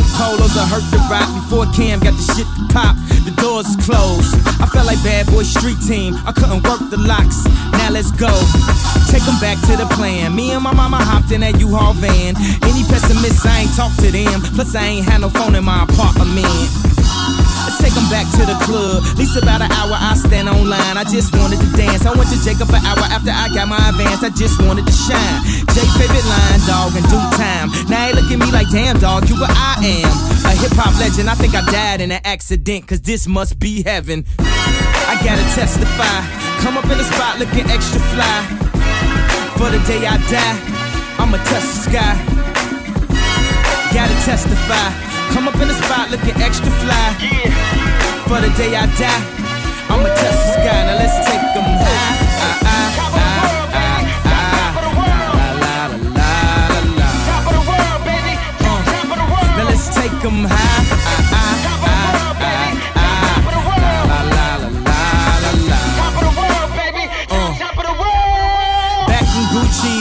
pink polos would hurt the Roc. Before Cam got the shit to pop, the doors closed. I felt like bad boy street team. I couldn't work the locks. Now let's go. Take them back to the plan. Me and my mama hopped in that U-Haul van. Any pessimists, I ain't talk to them. Plus, I ain't had no phone in my apartment. Take back to the club. At least about an hour I stand online. I just wanted to dance. I went to Jacob an hour after I got my advance. I just wanted to shine. Jay favorite line, dog, in due time. Now he look at me like, damn, dog, you what I am. A hip hop legend. I think I died in an accident, cause this must be heaven. I gotta testify. Come up in the spot looking extra fly. For the day I die, I'ma touch the sky. Gotta testify. Come up in the spot looking extra fly. Yeah. For the day I die, I'ma touch the sky. Now let's take them high. Ah, ah, ah, take them high. Back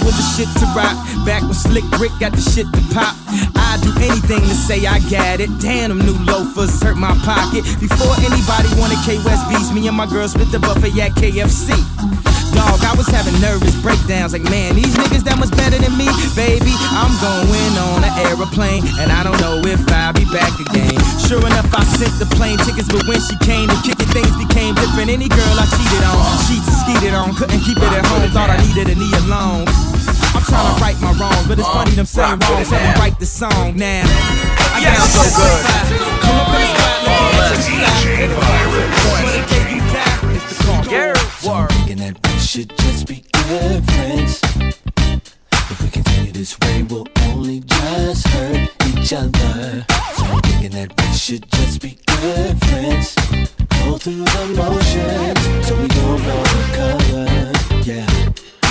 with the shit to rock. Back when Slick Rick got the shit to pop. Anything to say I got it. Damn, them new loafers hurt my pocket. Before anybody wanted K West beats, me and my girl split the buffet at KFC. Dog, I was having nervous breakdowns like, man, these niggas that much better than me. Baby, I'm going on an aeroplane, and I don't know if I'll be back again. Sure enough, I sent the plane tickets, but when she came to kick it, things became different. Any girl I cheated on, and skeeted on, couldn't keep it at home, thought I needed a knee alone. I'm trying to uh-huh. right my wrongs, but it's uh-huh. funny them saying wrongs, so we write the song now. I yes, so good. Come up in the spot, let DJ Virus. Yeah. Thinking that we should just be good friends. If we continue this way, we'll only just hurt each other. So I'm thinking that we should just be good friends. Go through the motions, so we don't recover. Yeah.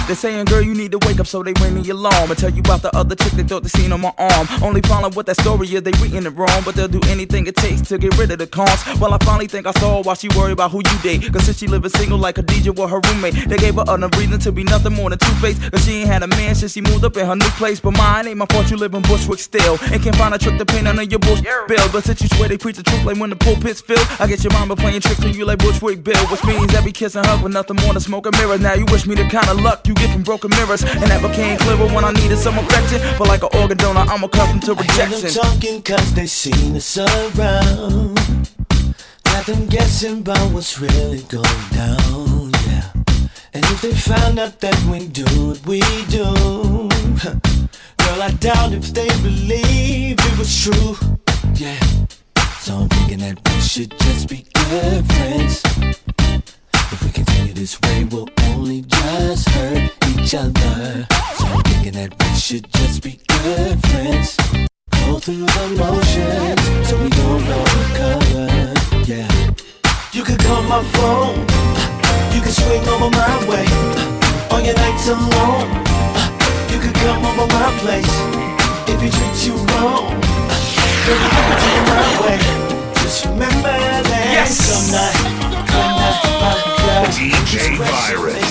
They saying, girl, you need to wake up, so they ring the alarm. I tell you about the other chick they thought they seen on my arm. Only problem with that story is they reading it wrong, but they'll do anything it takes to get rid of the cons. Well, I finally think I saw why she worried about who you date. Cause since she living single like a DJ with her roommate, they gave her enough reason to be nothing more than two-faced. Cause she ain't had a man since she moved up in her new place. But mine ain't my fault you live in Bushwick still. And can't find a trick to paint under your bush bill. But since you swear they preach the truth like when the pulpit's filled, I get your mama playing tricks on you like Bushwick Bill. Which means every kiss and hug with nothing more than smoke and mirrors. Now you wish me the kind of luck you get from broken mirrors. And that became clearer when I needed some affection. But like an organ donor, I'm accustomed to rejection. I hear them talking cause they seen us around. Got them guessing about what's really going down, yeah. And if they found out that we do what we do, girl, I doubt if they believe it was true, yeah. So I'm thinking that we should just be good friends. If we continue this way, we'll only just hurt each other. So I'm thinking that we should just be good friends. Go through the motions, so we don't know recover. Yeah. You could call my phone. You can swing over my way. On your nights alone. You could come over my place. If he treats you wrong, girl, you can take my way. Just remember that Yes. DJ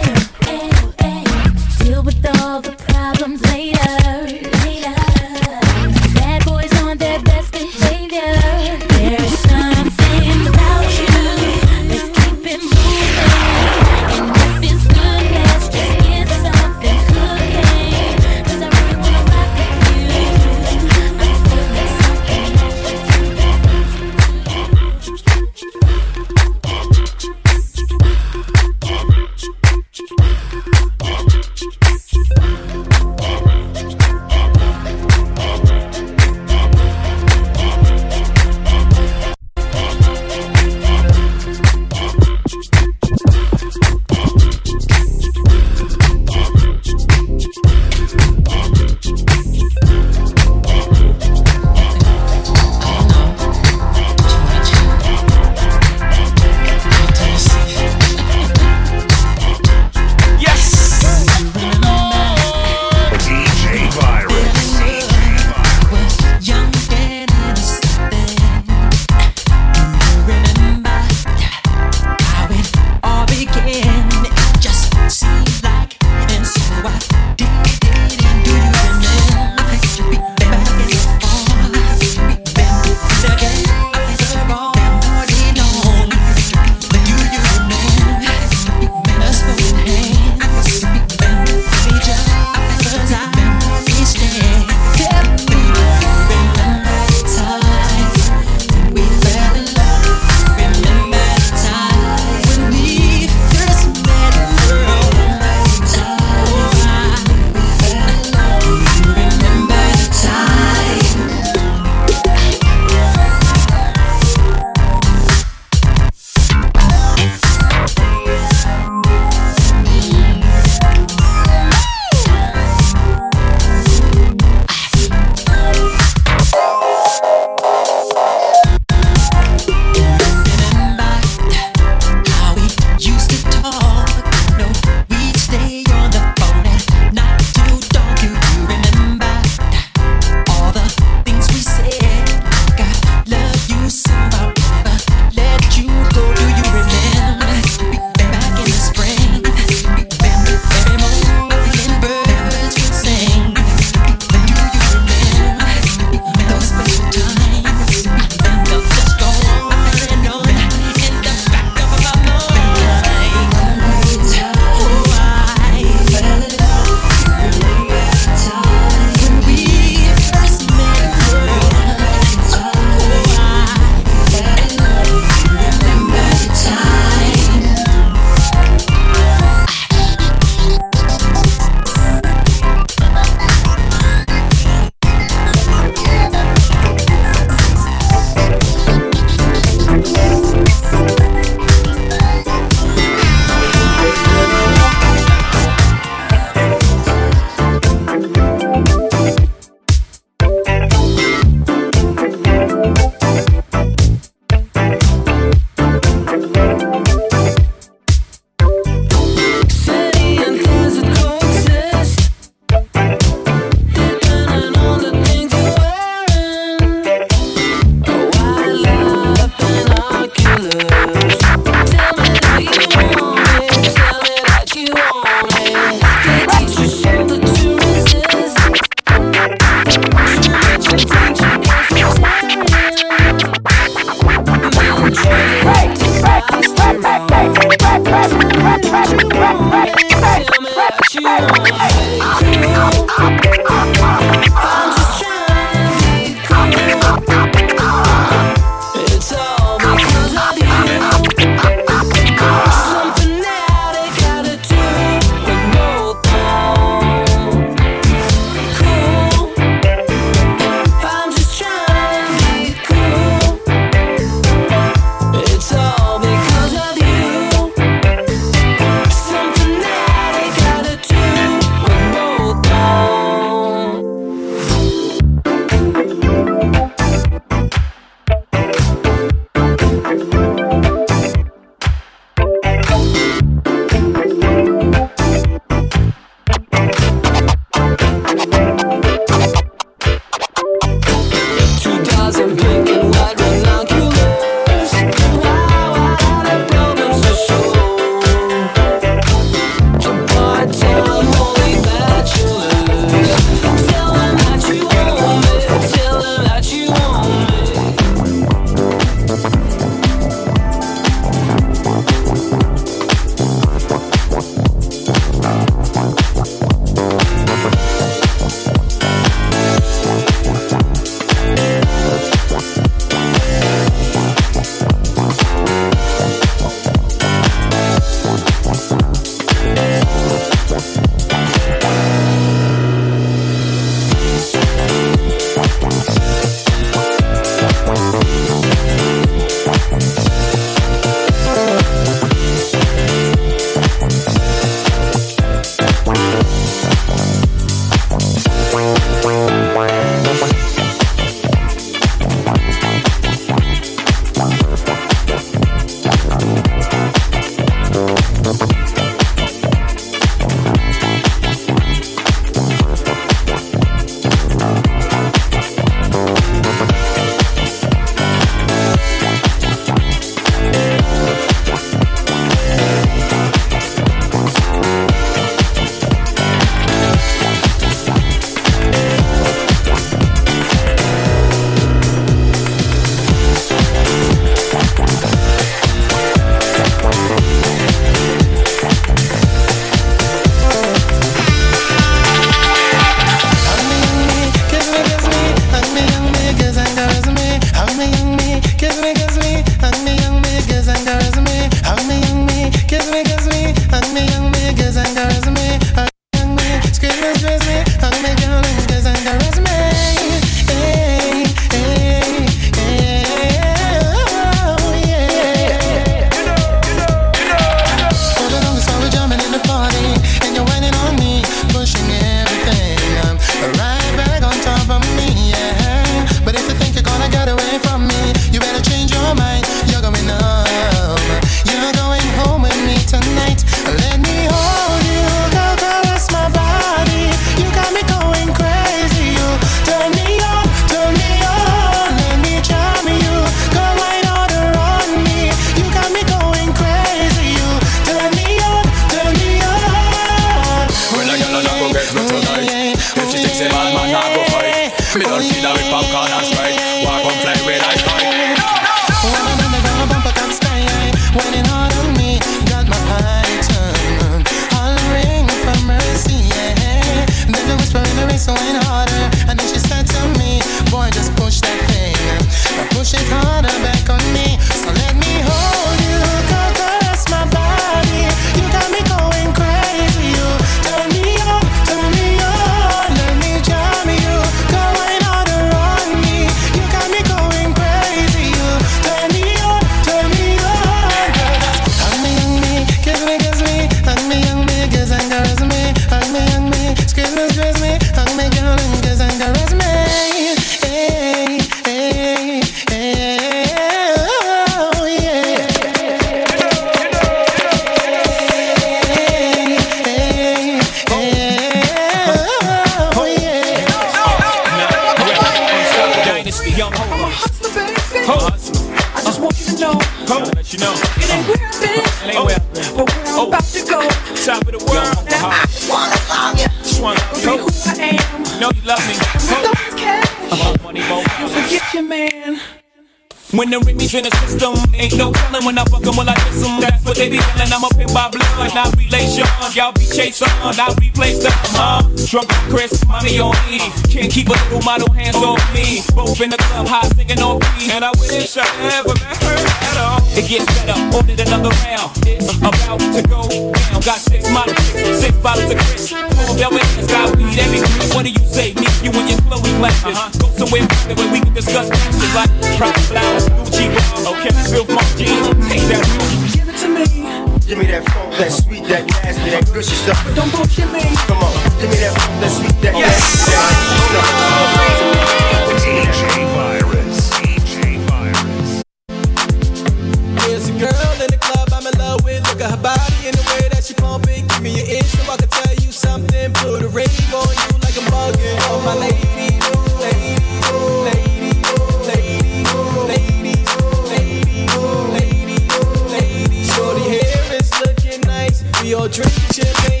We all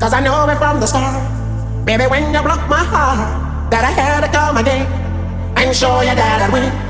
Cause I know it from the start. Baby, when you broke my heart, that I had to come again and show you that I'd win.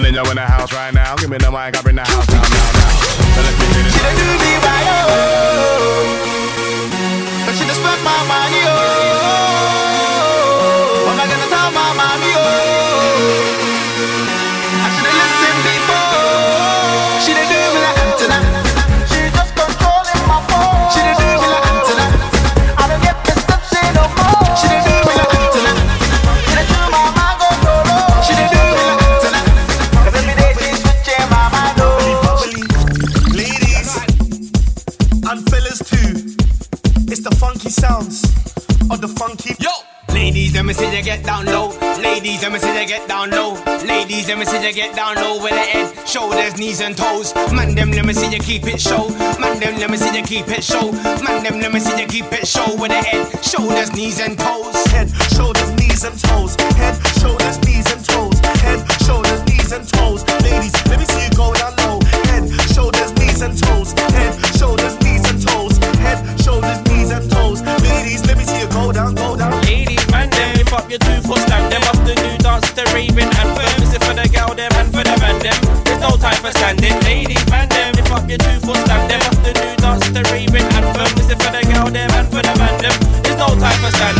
Telling you in the house right now. Give me the mic, I bring the house down, down, down. So let's begin it. She done do me right, oh. But she done spent my money, oh. Get down low. Ladies, let me see you get down low. Ladies, let me see you get down low with the head, shoulders, knees, and toes. Man, them, let me see you keep it show. Man, them, let me see you keep it show. Man, them, let me see you keep it show with the head, shoulders, knees, and toes. Head, shoulders, knees, and toes. Head, shoulders, knees, and toes. Head, shoulders, time for standing. Ladies, man, them lift up your two foot stamp. Them off the new dance, the raving anthem. Is for the gal, them, and for the man, them? There's no time for standing.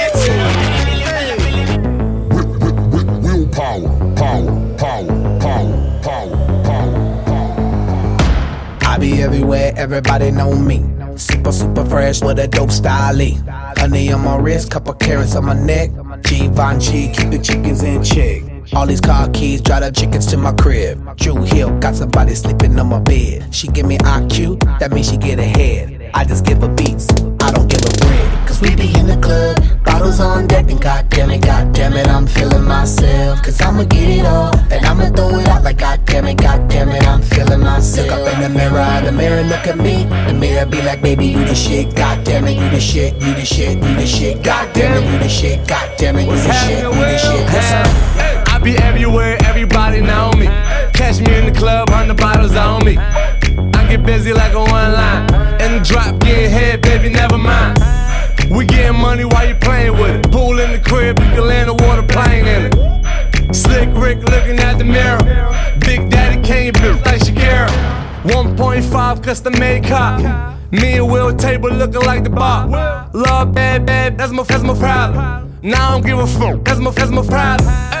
it. Willpower, power, power, power, power, power. I be everywhere, everybody know me. Super, super fresh with a dope style. Honey on my wrist, couple karats on my neck. Givenchy, keep the chickens in check. All these car keys, drive the chickens to my crib. Drew Hill, got somebody sleeping on my bed. She give me IQ, that means she get ahead. I just give her beats, I don't give a bread. Cause we be in the club, bottles on deck, and goddamn it, goddamn it, I'm feeling myself. Cause I'ma get it all, and I'ma throw it out like goddamn damn it, god damn it, I'm feeling myself. Look up in the mirror, the mirror look at me. The mirror be like, baby, you the shit, god damn it, you the shit, you the shit, you the shit, god damn it, you the shit, god damn it, you the shit, you the shit. Listen. I be everywhere, everybody know me. Catch me in the club, hundred bottles on me. I get busy like a one line. In the drop, getting head, baby, never mind. We getting money while you playing with it. Pool in the crib, you can land a water plane in it. Slick Rick looking at the mirror. Big Daddy Kane, bitch like Shakira. 1.5 custom made cop. Me and Will table looking like the bar. Love bad, bad, that's my, that's my problem. Now I don't give a fuck, that's my, that's my problem.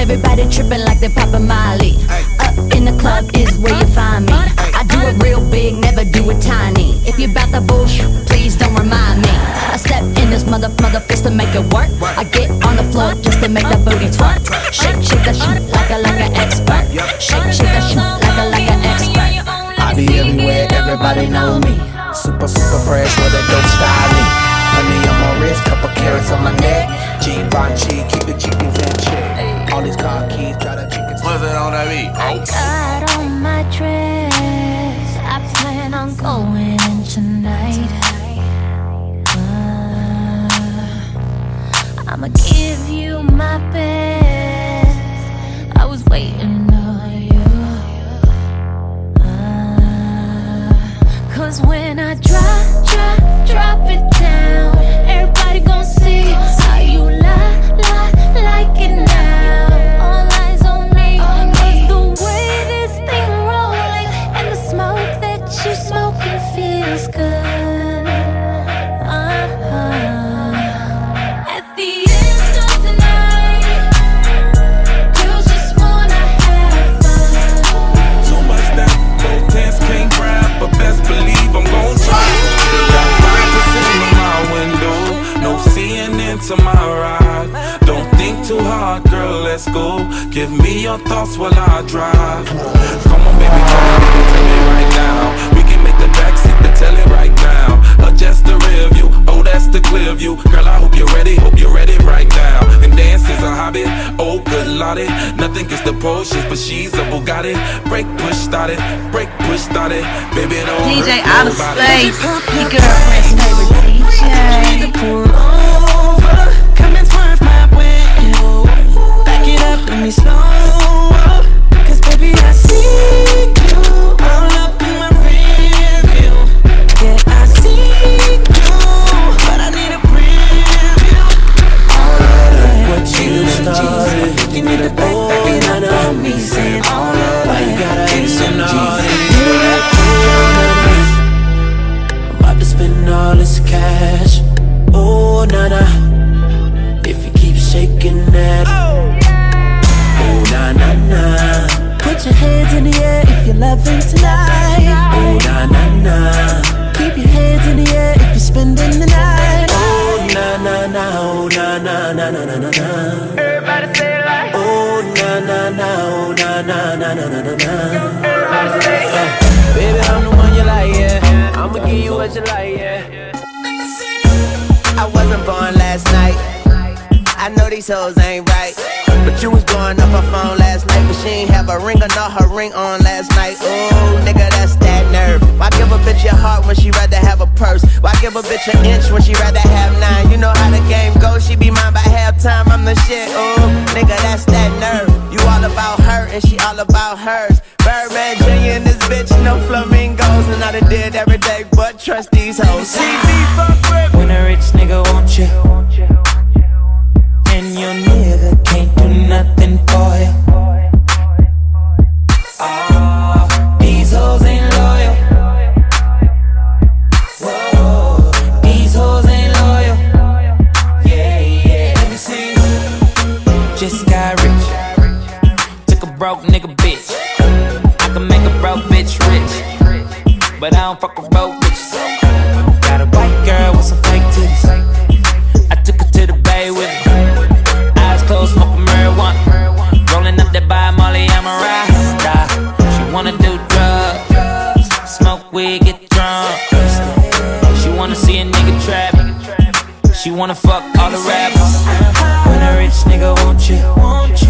everybody tripping like they poppin' Molly. Up uh, in the club is where you find me. I do it real big, never do it tiny. If you bout the bullshit, please don't remind me. I step in this mother mother fist to make it work. I get on the floor just to make that booty twerk. Shake, shake that shit like a like an expert. Shake, shake that shit like a like an expert. I be everywhere, everybody know me. Super, super fresh with a dope style. Honey on my wrist, couple karats on my neck. Givenchy, keep the chickens in check. All these car keys, try to chickens. What's it on that beat? Got on my dress. I plan on going in tonight. Uh, I'ma give you my best. I was waiting on you. Uh, Cause when I drop, drop, drop it down, everybody gon' see seeing into my ride. Don't think too hard, girl, let's go. Give me your thoughts while I drive. Come on, baby, try to give it to me right now. We can make the backseat the telly right now. Adjust the rear view, oh that's the clear view. Girl, I hope you're ready, hope you're ready right now. And dance is a hobby, oh good lottie. Nothing gets the Porsches, but she's a Bugatti. Break, push, started, break, push, started. Baby, don't DJ hurt out of space, your girlfriend's favorite DJ. Up, let me slow na na na na. Baby, I'm the one you like, yeah. I'ma give you what you like, yeah. I wasn't born last night. I know these hoes ain't right. But you was blowing up her phone last night. But she ain't have a ring or not her ring on last night. Ooh, nigga, that's that nerve. Why give a bitch your heart when she rather have a purse? Why give a bitch an inch when she rather have nine? You know how the game goes. She be mine by halftime. I'm the shit. Ooh, nigga, that's that nerve. You all about her and she all about hers. Birdman Jr. and this bitch, no flamingos. And I done did every day but trust these hoes. See me fuck with When a rich nigga want you, and your nigga can't do nothing for you. Ah, broke nigga bitch. I can make a broke bitch rich, but I don't fuck with broke bitches. Got a white girl with some fake titties. I took her to the bay with me. Eyes closed, smoking marijuana. Rolling up that by Molly, I'm a rasta. She wanna do drugs, smoke weed, get drunk. She wanna see a nigga trap. She wanna fuck all the rappers. When a rich nigga, won't you? Won't you?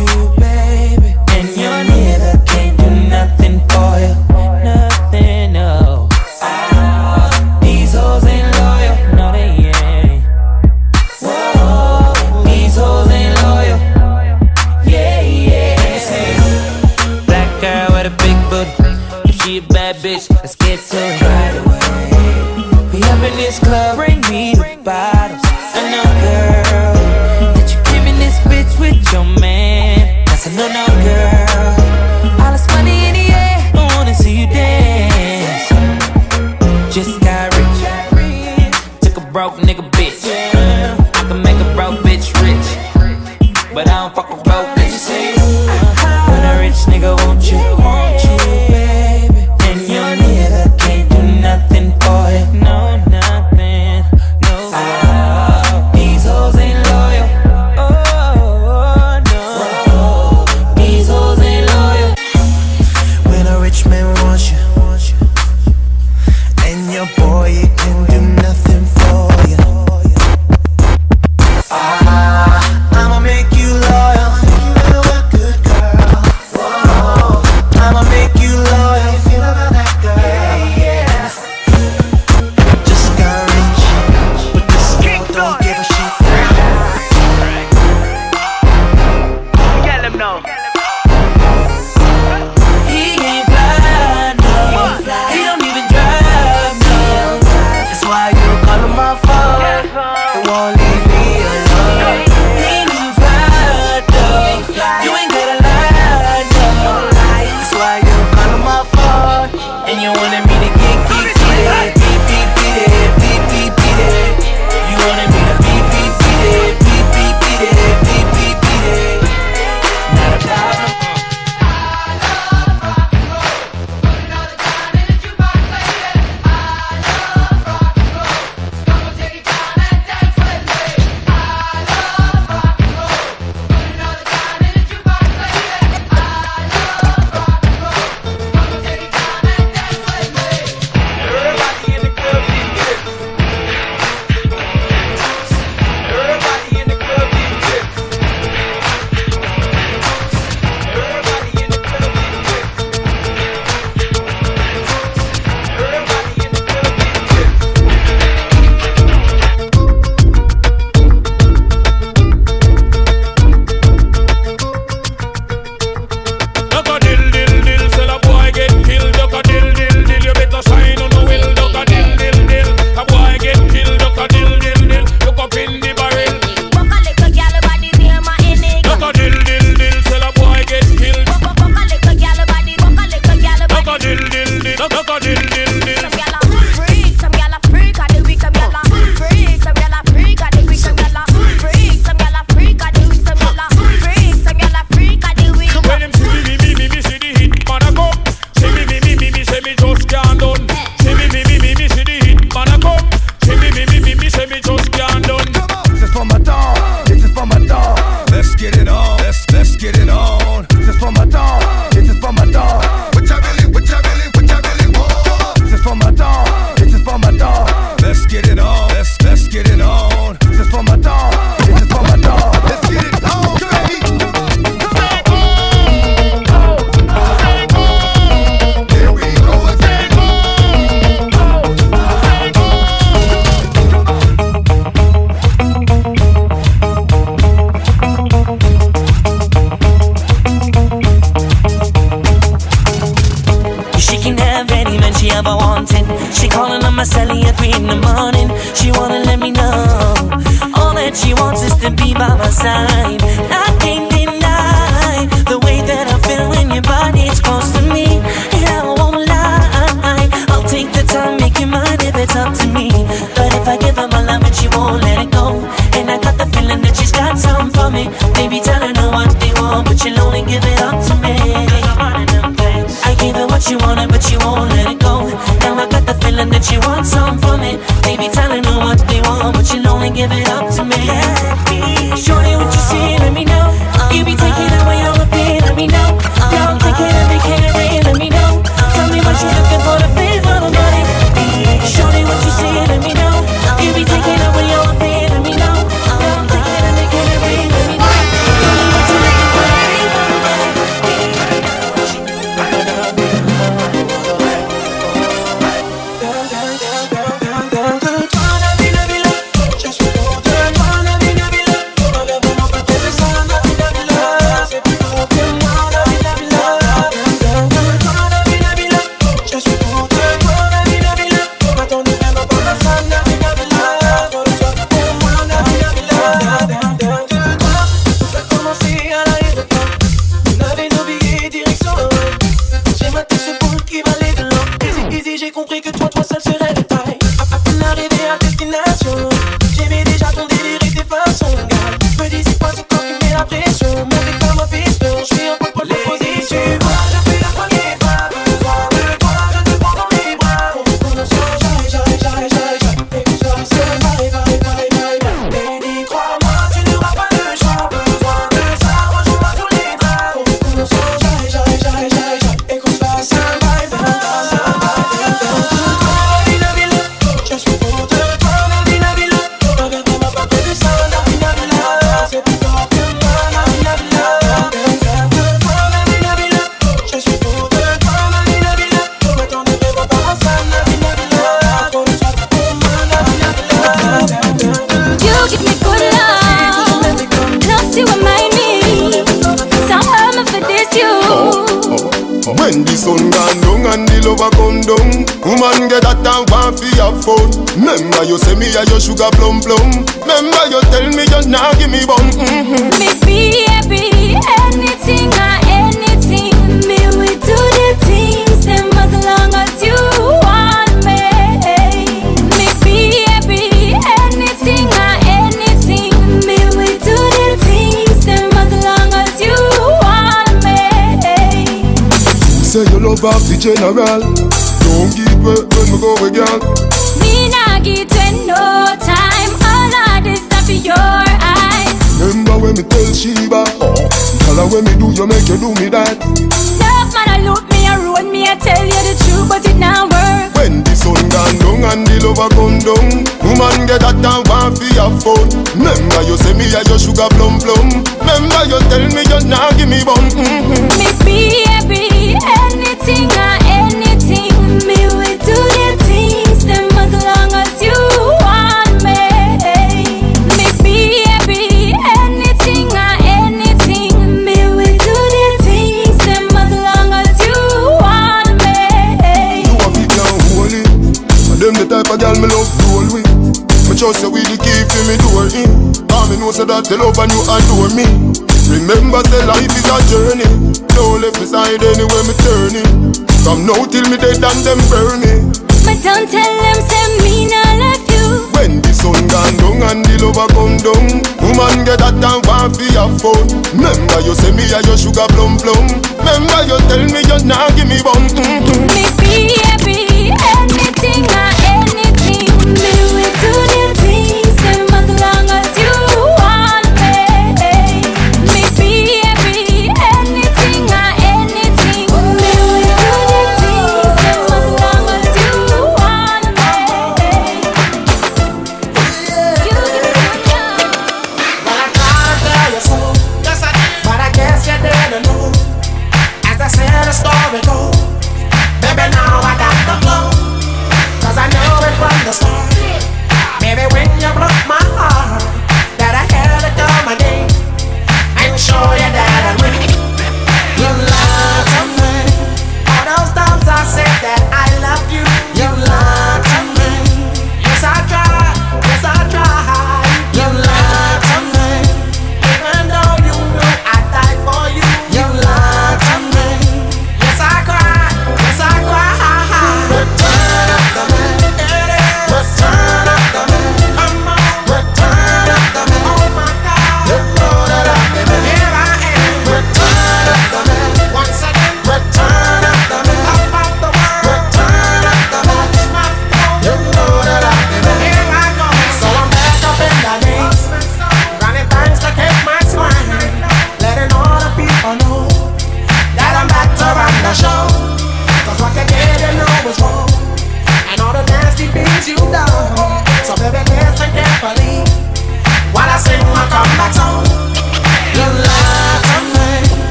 General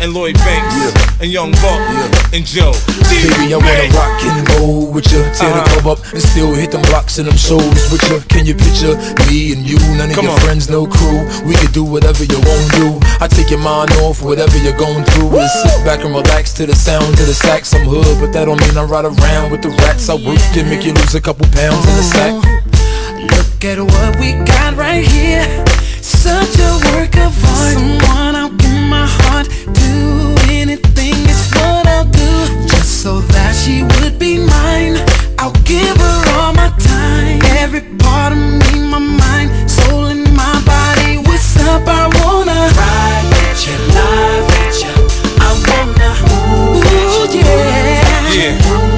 and Lloyd Banks, and Young Buck, and Joe. Baby, I wanna rock and roll with you. Tear the uh-huh. club up and still hit them blocks and them shows with you. Can you picture me and you? None of Come your on. friends, no crew. We could do whatever you want to do. I take your mind off whatever you're going through. And sit back and relax to the sound of the sax. I'm hood, but that don't mean I ride around with the rats. I work can make you lose a couple pounds in the sack. Look at what we got right here. Such a work of art. Someone I'll give my heart to. Anything is what I'll do. Just so that she would be mine. I'll give her all my time. Every part of me, my mind, soul, and my body. What's up? I wanna ride. I wanna. Yeah. Yeah.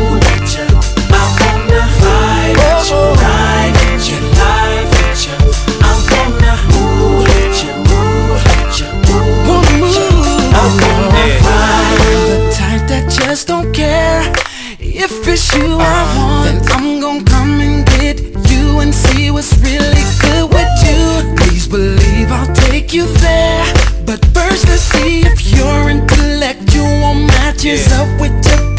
It's you I want. Uh-huh. Then I'm gonna come and get you and see what's really good with you. Please believe I'll take you there. But first, let's see if your intellectual matches up with your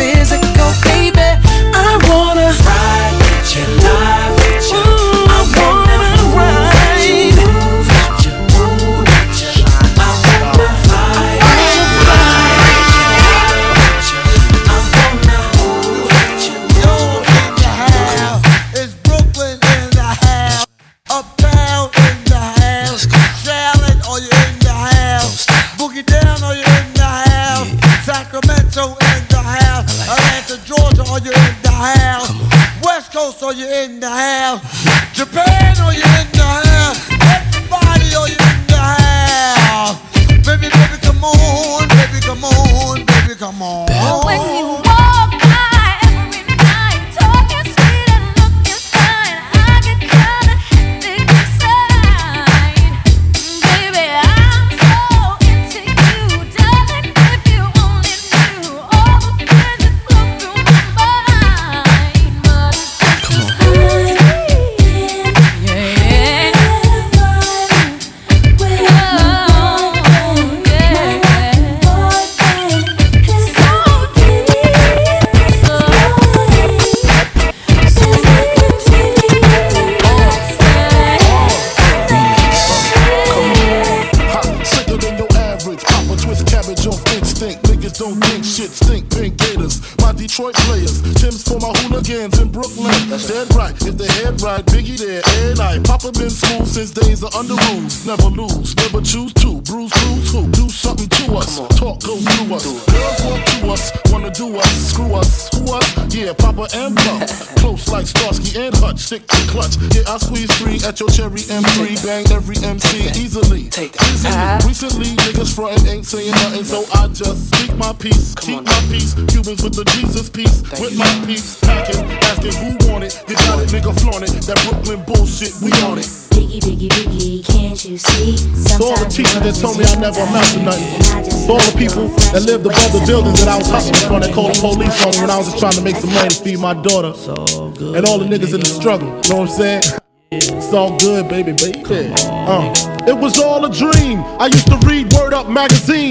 nothing. To all the people that lived above the buildings that I was hustling from that called the police on me when I was just trying to make some money to feed my daughter. And all the niggas in the struggle. You know what I'm saying? It's all good, baby, baby. Uh, it was all a dream. I used to read Word Up magazine.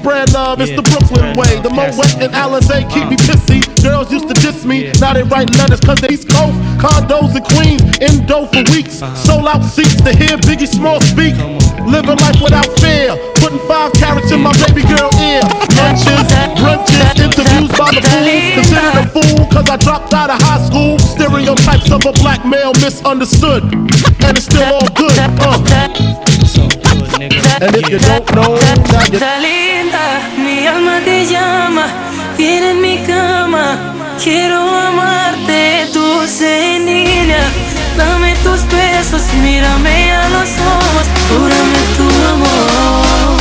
Spread love, it's the Brooklyn way. The Moet and Alizé keep me pissy. Girls used to diss me, yeah. now they write letters cause they East Coast. Condos in Queens, endo for weeks. Uh-huh. Sold out seats to hear Biggie Small speak. Living life without fear. Putting five karats in my baby girl ear. Lunches, brunches, interviews by the pool. Considered a fool cause I dropped out of high school. Stereotypes of a black male misunderstood. And it's still all good. Uh. nigga. And if you don't linda, mi alma te llama, viene en mi cama, quiero amarte, dulce niña. Dame tus besos, mírame a los ojos, júrame tu amor.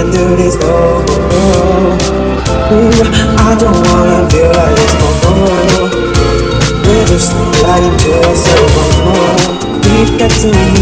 can't do this no more. Ooh, I don't wanna feel like this no more. We're just fighting to ourselves no more. We've got to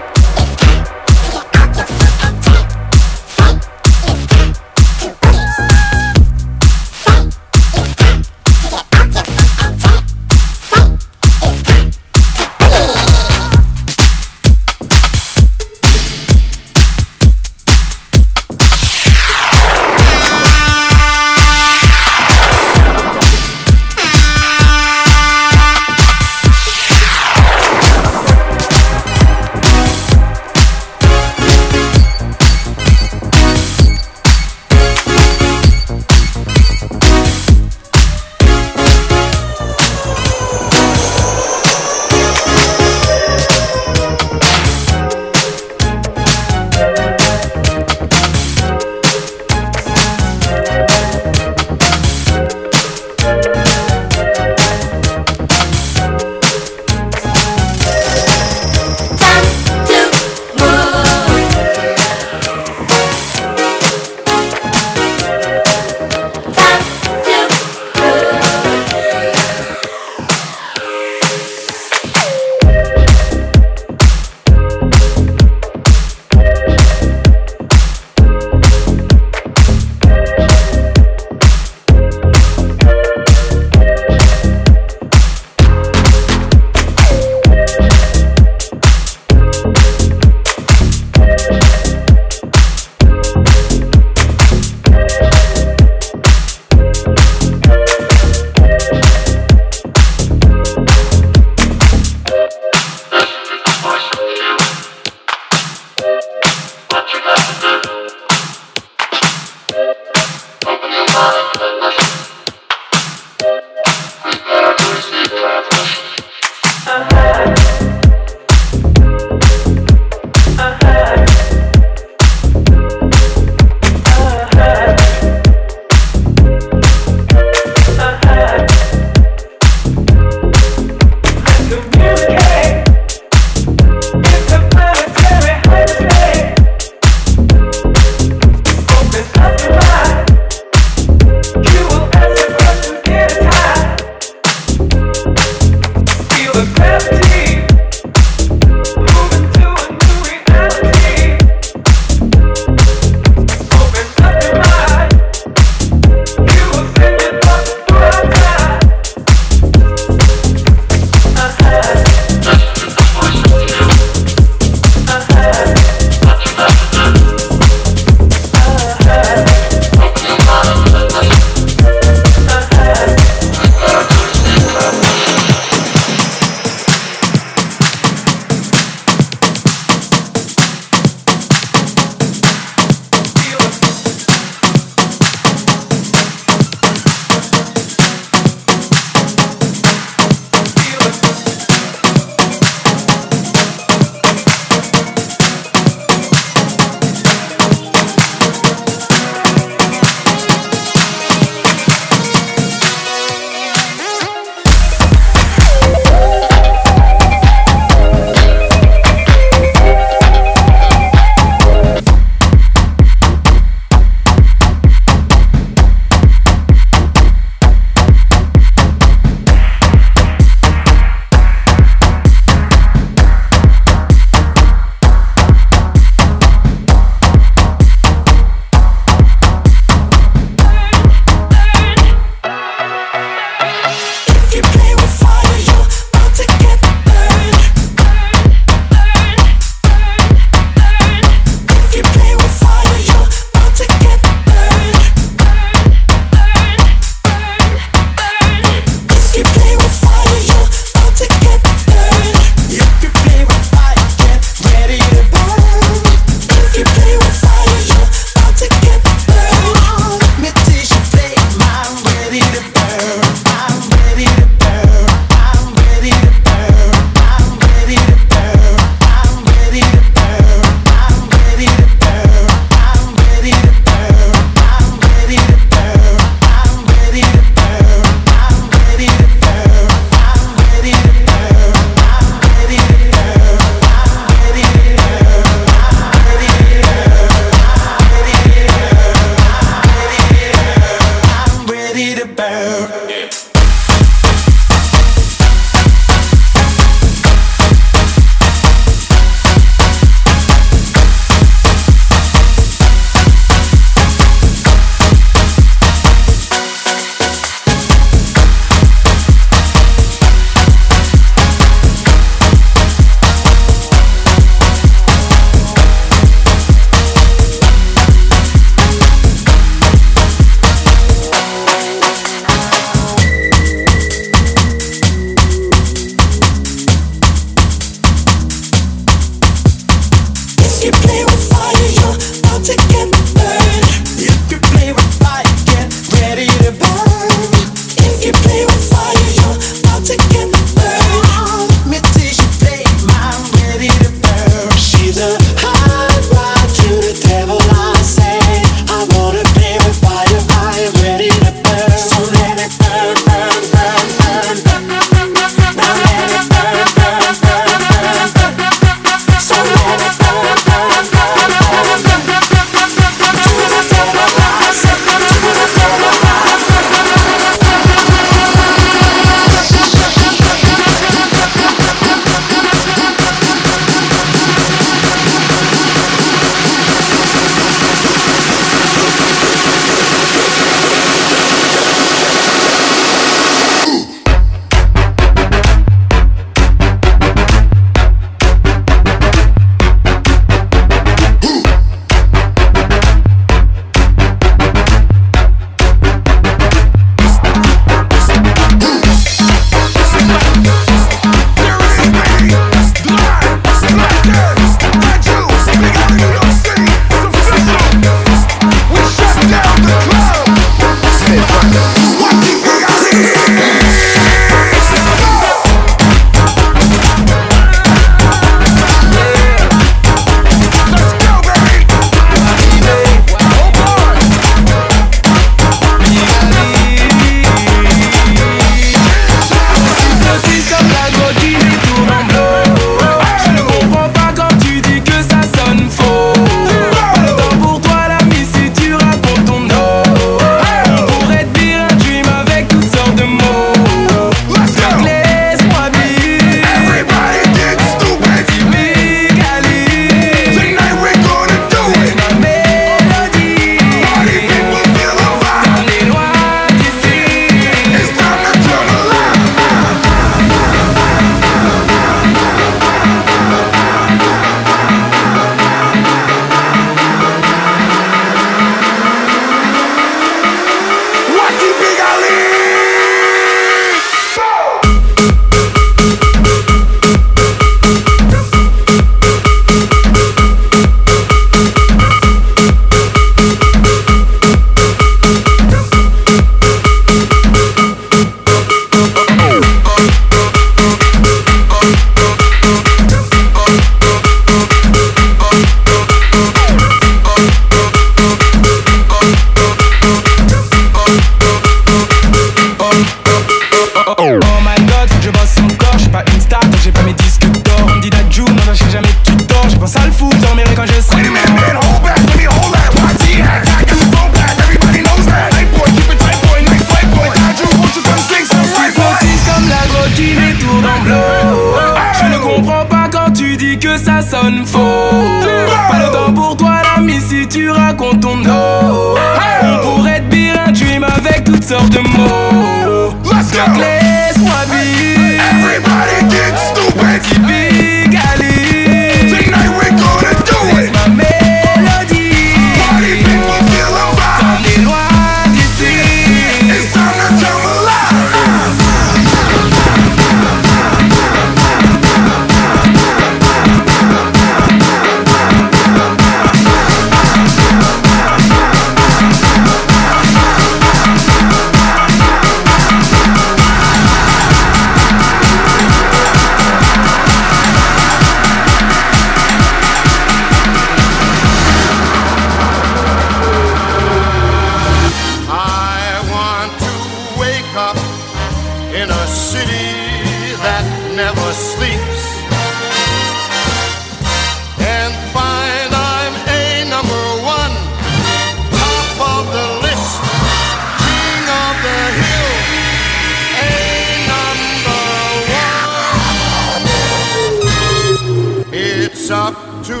up to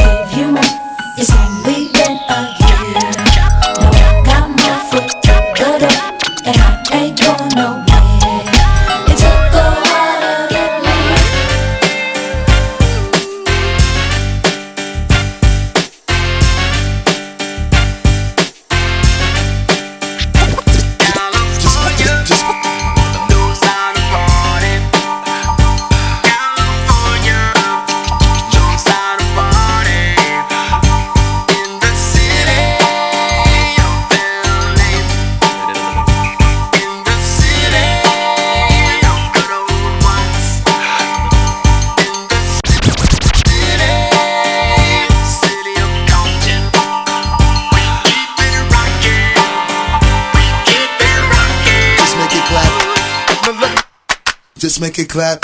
Just make it clap.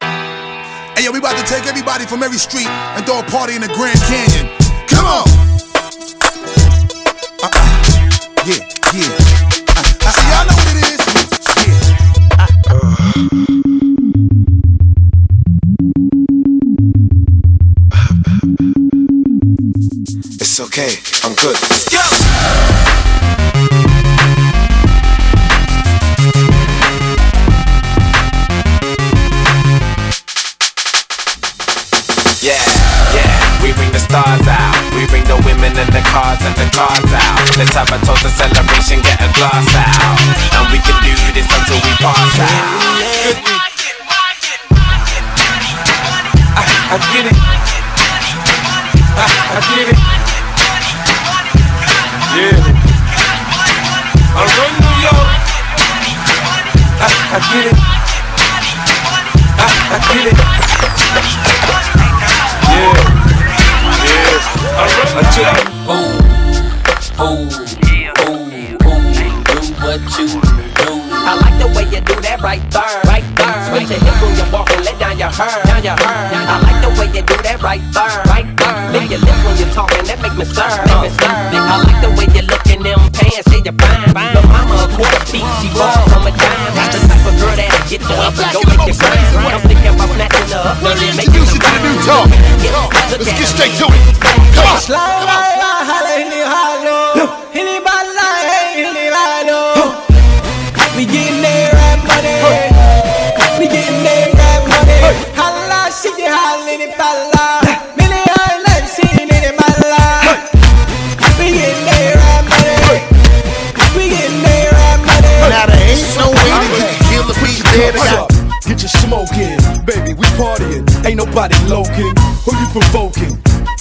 Hey, yo, we about to take everybody from every street and throw a party in the Grand Canyon. Come on! Uh-uh. Yeah, yeah. Uh, uh I see y'all know what it is. Uh, uh. It's okay, I'm good. Let's go! Women and the cars out. Let's have a toast, a celebration, get a glass out. And we can do this until we pass out. I, I get it. I, I get it. Yeah. I run New York. I, I get it. I, I get it. Yeah. I like the way you do that right there, right there. Raise your hips when you walk and let down your hair. Down your hair. I like the way you do that right there. Right there. Lick your lips when you're talking, that make me stir. Make me stir. I like the way you look in them pants, say you're fine. Your mama a quarter piece, she bought from a dime. Not the type of girl that'll get you up and go make you grind. I'm thinking about snatching her up. Let me introduce you to the new talk. Let's get straight to it. Come on. We get the pala. Many islands, she in the mala. We getting that rap money. We getting that rap money. Now there ain't no way that you can kill the beat dead What's up? Get your smoke in, baby. We partying. Ain't nobody loking. Who you provoking?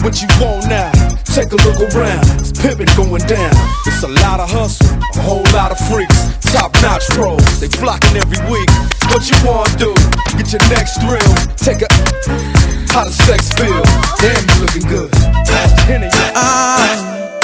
What you want now? Take a look around. It's pimping going down. It's a lot of hustle, a whole lot of freaks. Top notch pros, they flocking every week. What you wanna do? Get your next thrill. Take a. How the sex feel? Damn, you looking good. Henny.